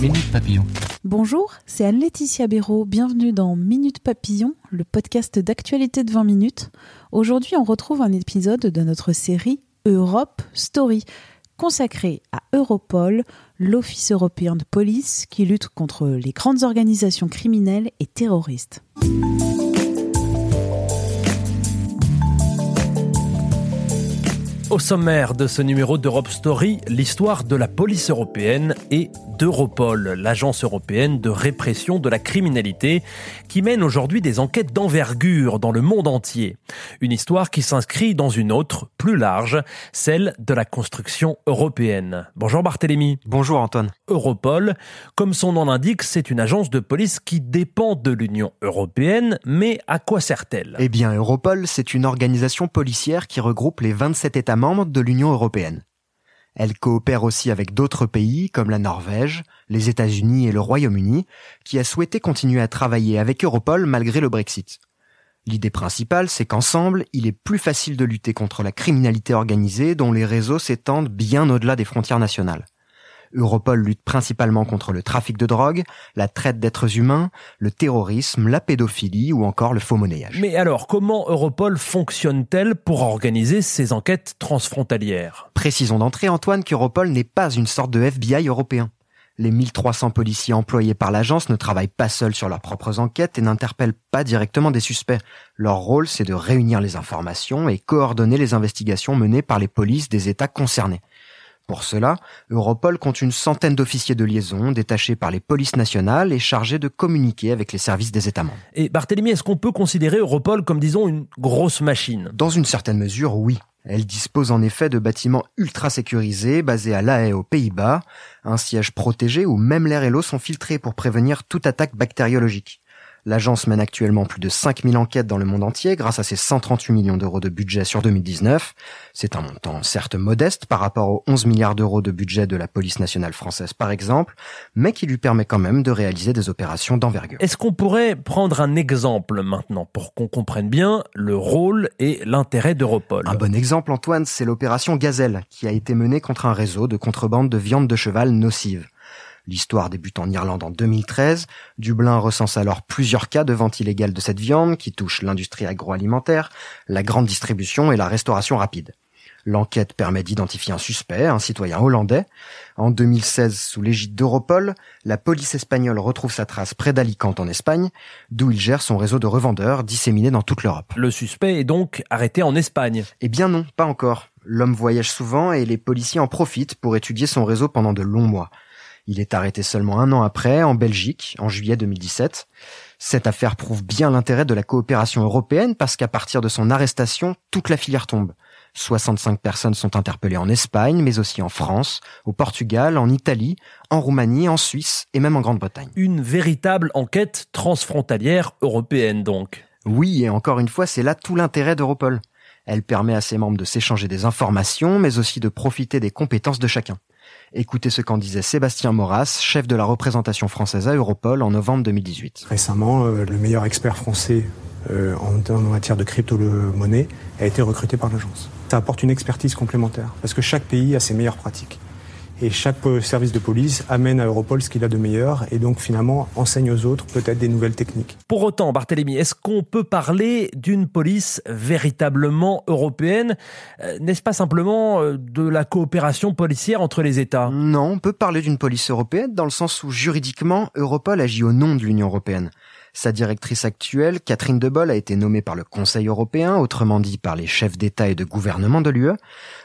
Minute Papillon. Bonjour, c'est Anne-Laetitia Béraud. Bienvenue dans Minute Papillon, le podcast d'actualité de 20 minutes. Aujourd'hui, on retrouve un épisode de notre série Europe Story, consacré à Europol, l'Office européen de police qui lutte contre les grandes organisations criminelles et terroristes. Au sommaire de ce numéro d'Europe Story, l'histoire de la police européenne et d'Europol, l'agence européenne de répression de la criminalité, qui mène aujourd'hui des enquêtes d'envergure dans le monde entier. Une histoire qui s'inscrit dans une autre, plus large, celle de la construction européenne. Bonjour Barthélémy. Bonjour Antoine. Europol, comme son nom l'indique, c'est une agence de police qui dépend de l'Union européenne, mais à quoi sert-elle? Eh bien, Europol, c'est une organisation policière qui regroupe les 27 États membres de l'Union européenne. Elle coopère aussi avec d'autres pays comme la Norvège, les États-Unis et le Royaume-Uni, qui a souhaité continuer à travailler avec Europol malgré le Brexit. L'idée principale, c'est qu'ensemble, il est plus facile de lutter contre la criminalité organisée dont les réseaux s'étendent bien au-delà des frontières nationales. Europol lutte principalement contre le trafic de drogue, la traite d'êtres humains, le terrorisme, la pédophilie ou encore le faux monnayage. Mais alors, comment Europol fonctionne-t-elle pour organiser ces enquêtes transfrontalières? Précisons d'entrée, Antoine, qu'Europol n'est pas une sorte de FBI européen. Les 1300 policiers employés par l'agence ne travaillent pas seuls sur leurs propres enquêtes et n'interpellent pas directement des suspects. Leur rôle, c'est de réunir les informations et coordonner les investigations menées par les polices des États concernés. Pour cela, Europol compte une centaine d'officiers de liaison détachés par les polices nationales et chargés de communiquer avec les services des États membres. Et Barthélemy, est-ce qu'on peut considérer Europol comme, disons, une grosse machine? Dans une certaine mesure, oui. Elle dispose en effet de bâtiments ultra sécurisés basés à La Haye aux Pays-Bas, un siège protégé où même l'air et l'eau sont filtrés pour prévenir toute attaque bactériologique. L'agence mène actuellement plus de 5000 enquêtes dans le monde entier grâce à ses 138 millions d'euros de budget sur 2019. C'est un montant certes modeste par rapport aux 11 milliards d'euros de budget de la police nationale française par exemple, mais qui lui permet quand même de réaliser des opérations d'envergure. Est-ce qu'on pourrait prendre un exemple maintenant pour qu'on comprenne bien le rôle et l'intérêt d'Europol? Un bon exemple Antoine, c'est l'opération Gazelle qui a été menée contre un réseau de contrebande de viande de cheval nocive. L'histoire débute en Irlande en 2013. Dublin recense alors plusieurs cas de vente illégale de cette viande qui touchent l'industrie agroalimentaire, la grande distribution et la restauration rapide. L'enquête permet d'identifier un suspect, un citoyen hollandais. En 2016, sous l'égide d'Europol, la police espagnole retrouve sa trace près d'Alicante en Espagne, d'où il gère son réseau de revendeurs disséminés dans toute l'Europe. Le suspect est donc arrêté en Espagne Eh bien non, pas encore. L'homme voyage souvent et les policiers en profitent pour étudier son réseau pendant de longs mois. Il est arrêté seulement un an après, en Belgique, en juillet 2017. Cette affaire prouve bien l'intérêt de la coopération européenne parce qu'à partir de son arrestation, toute la filière tombe. 65 personnes sont interpellées en Espagne, mais aussi en France, au Portugal, en Italie, en Roumanie, en Suisse et même en Grande-Bretagne. Une véritable enquête transfrontalière européenne donc. Oui, et encore une fois, c'est là tout l'intérêt d'Europol. Elle permet à ses membres de s'échanger des informations, mais aussi de profiter des compétences de chacun. Écoutez ce qu'en disait Sébastien Moras, chef de la représentation française à Europol en novembre 2018. Récemment, euh, le meilleur expert français euh, en, en, matière de crypto-monnaie a été recruté par l'agence. Ça apporte une expertise complémentaire parce que chaque pays a ses meilleures pratiques. Et chaque service de police amène à Europol ce qu'il a de meilleur et donc finalement enseigne aux autres peut-être des nouvelles techniques. Pour autant, Barthélémy, est-ce qu'on peut parler d'une police véritablement européenne? Euh, N'est-ce pas simplement euh, de la coopération policière entre les États? Non, on peut parler d'une police européenne dans le sens où juridiquement, Europol agit au nom de l'Union européenne. Sa directrice actuelle, Catherine Debol, a été nommée par le Conseil européen, autrement dit par les chefs d'État et de gouvernement de l'UE.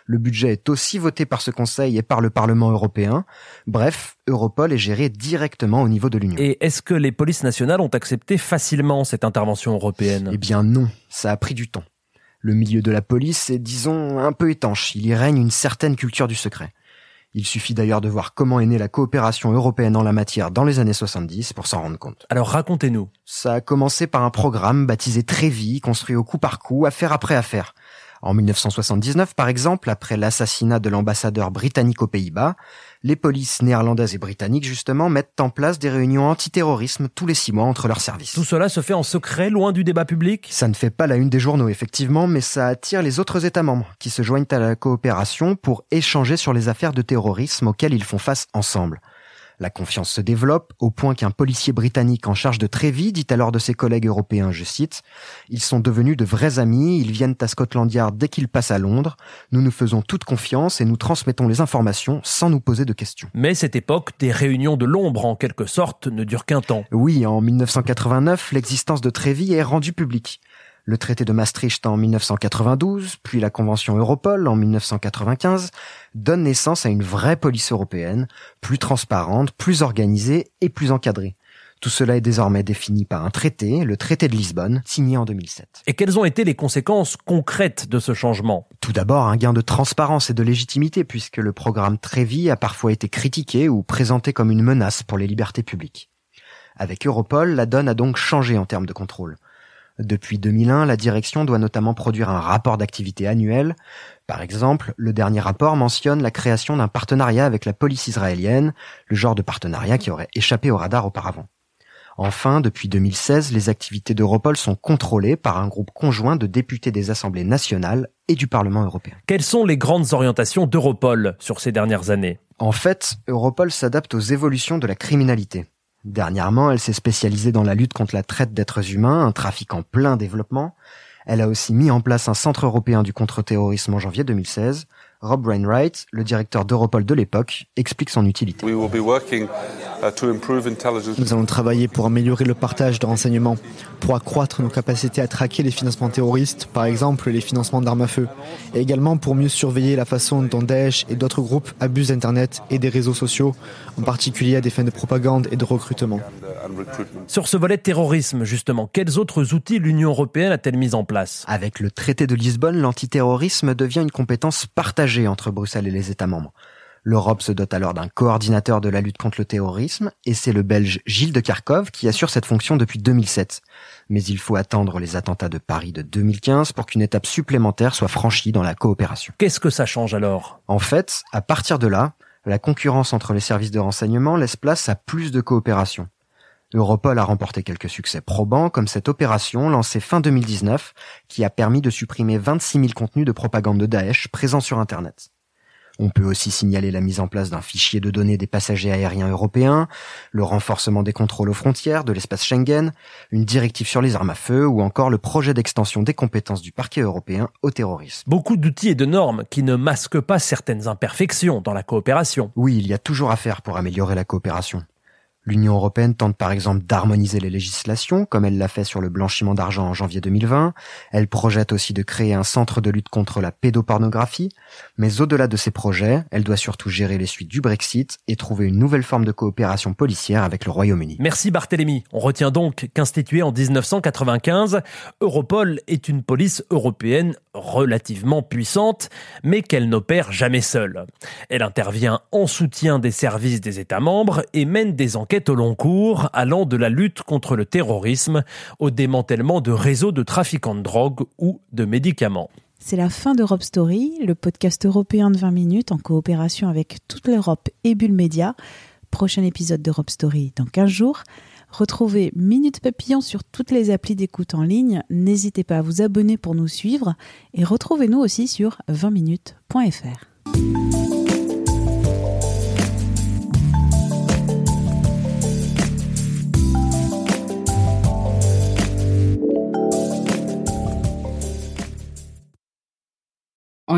Le budget est aussi voté par ce Conseil et par le Parlement européen. Bref, Europol est géré directement au niveau de l'Union. Et est-ce que les polices nationales ont accepté facilement cette intervention européenne? Eh bien non, ça a pris du temps. Le milieu de la police est, disons, un peu étanche. Il y règne une certaine culture du secret. Il suffit d'ailleurs de voir comment est née la coopération européenne en la matière dans les années 70 pour s'en rendre compte. Alors racontez-nous. Ça a commencé par un programme baptisé Trévis, construit au coup par coup, affaire après affaire. En 1979, par exemple, après l'assassinat de l'ambassadeur britannique aux Pays-Bas, les polices néerlandaises et britanniques, justement, mettent en place des réunions antiterrorisme tous les six mois entre leurs services. Tout cela se fait en secret, loin du débat public? Ça ne fait pas la une des journaux, effectivement, mais ça attire les autres États membres, qui se joignent à la coopération pour échanger sur les affaires de terrorisme auxquelles ils font face ensemble. La confiance se développe au point qu'un policier britannique en charge de Trévis dit alors de ses collègues européens, je cite, Ils sont devenus de vrais amis, ils viennent à Scotland Yard dès qu'ils passent à Londres, nous nous faisons toute confiance et nous transmettons les informations sans nous poser de questions. Mais cette époque des réunions de l'ombre, en quelque sorte, ne dure qu'un temps. Oui, en 1989, l'existence de Trévis est rendue publique le traité de Maastricht en 1992, puis la Convention Europol en 1995, donnent naissance à une vraie police européenne, plus transparente, plus organisée et plus encadrée. Tout cela est désormais défini par un traité, le traité de Lisbonne, signé en 2007. Et quelles ont été les conséquences concrètes de ce changement? Tout d'abord, un gain de transparence et de légitimité, puisque le programme Trévis a parfois été critiqué ou présenté comme une menace pour les libertés publiques. Avec Europol, la donne a donc changé en termes de contrôle. Depuis 2001, la direction doit notamment produire un rapport d'activité annuel. Par exemple, le dernier rapport mentionne la création d'un partenariat avec la police israélienne, le genre de partenariat qui aurait échappé au radar auparavant. Enfin, depuis 2016, les activités d'Europol sont contrôlées par un groupe conjoint de députés des assemblées nationales et du Parlement européen. Quelles sont les grandes orientations d'Europol sur ces dernières années? En fait, Europol s'adapte aux évolutions de la criminalité. Dernièrement, elle s'est spécialisée dans la lutte contre la traite d'êtres humains, un trafic en plein développement. Elle a aussi mis en place un centre européen du contre-terrorisme en janvier 2016. Rob Wainwright, le directeur d'Europol de l'époque, explique son utilité. Uh, Nous allons travailler pour améliorer le partage de renseignements, pour accroître nos capacités à traquer les financements terroristes, par exemple les financements d'armes à feu, et également pour mieux surveiller la façon dont Daesh et d'autres groupes abusent d'Internet et des réseaux sociaux, en particulier à des fins de propagande et de recrutement. Sur ce volet terrorisme, justement, quels autres outils l'Union européenne a-t-elle mis en place? Avec le traité de Lisbonne, l'antiterrorisme devient une compétence partagée entre Bruxelles et les États membres. L'Europe se dote alors d'un coordinateur de la lutte contre le terrorisme, et c'est le Belge Gilles de Kharkov qui assure cette fonction depuis 2007. Mais il faut attendre les attentats de Paris de 2015 pour qu'une étape supplémentaire soit franchie dans la coopération. Qu'est-ce que ça change alors? En fait, à partir de là, la concurrence entre les services de renseignement laisse place à plus de coopération. Europol a remporté quelques succès probants, comme cette opération lancée fin 2019, qui a permis de supprimer 26 000 contenus de propagande de Daesh présents sur Internet. On peut aussi signaler la mise en place d'un fichier de données des passagers aériens européens, le renforcement des contrôles aux frontières de l'espace Schengen, une directive sur les armes à feu ou encore le projet d'extension des compétences du parquet européen au terrorisme. Beaucoup d'outils et de normes qui ne masquent pas certaines imperfections dans la coopération. Oui, il y a toujours à faire pour améliorer la coopération. L'Union européenne tente par exemple d'harmoniser les législations, comme elle l'a fait sur le blanchiment d'argent en janvier 2020. Elle projette aussi de créer un centre de lutte contre la pédopornographie. Mais au-delà de ces projets, elle doit surtout gérer les suites du Brexit et trouver une nouvelle forme de coopération policière avec le Royaume-Uni. Merci Barthélemy. On retient donc qu'instituée en 1995, Europol est une police européenne relativement puissante, mais qu'elle n'opère jamais seule. Elle intervient en soutien des services des États membres et mène des enquêtes au long cours allant de la lutte contre le terrorisme au démantèlement de réseaux de trafiquants de drogue ou de médicaments. C'est la fin d'Europe Story, le podcast européen de 20 minutes en coopération avec toute l'Europe et Bulle Média. Prochain épisode d'Europe Story dans 15 jours. Retrouvez Minute Papillon sur toutes les applis d'écoute en ligne. N'hésitez pas à vous abonner pour nous suivre et retrouvez-nous aussi sur 20minutes.fr.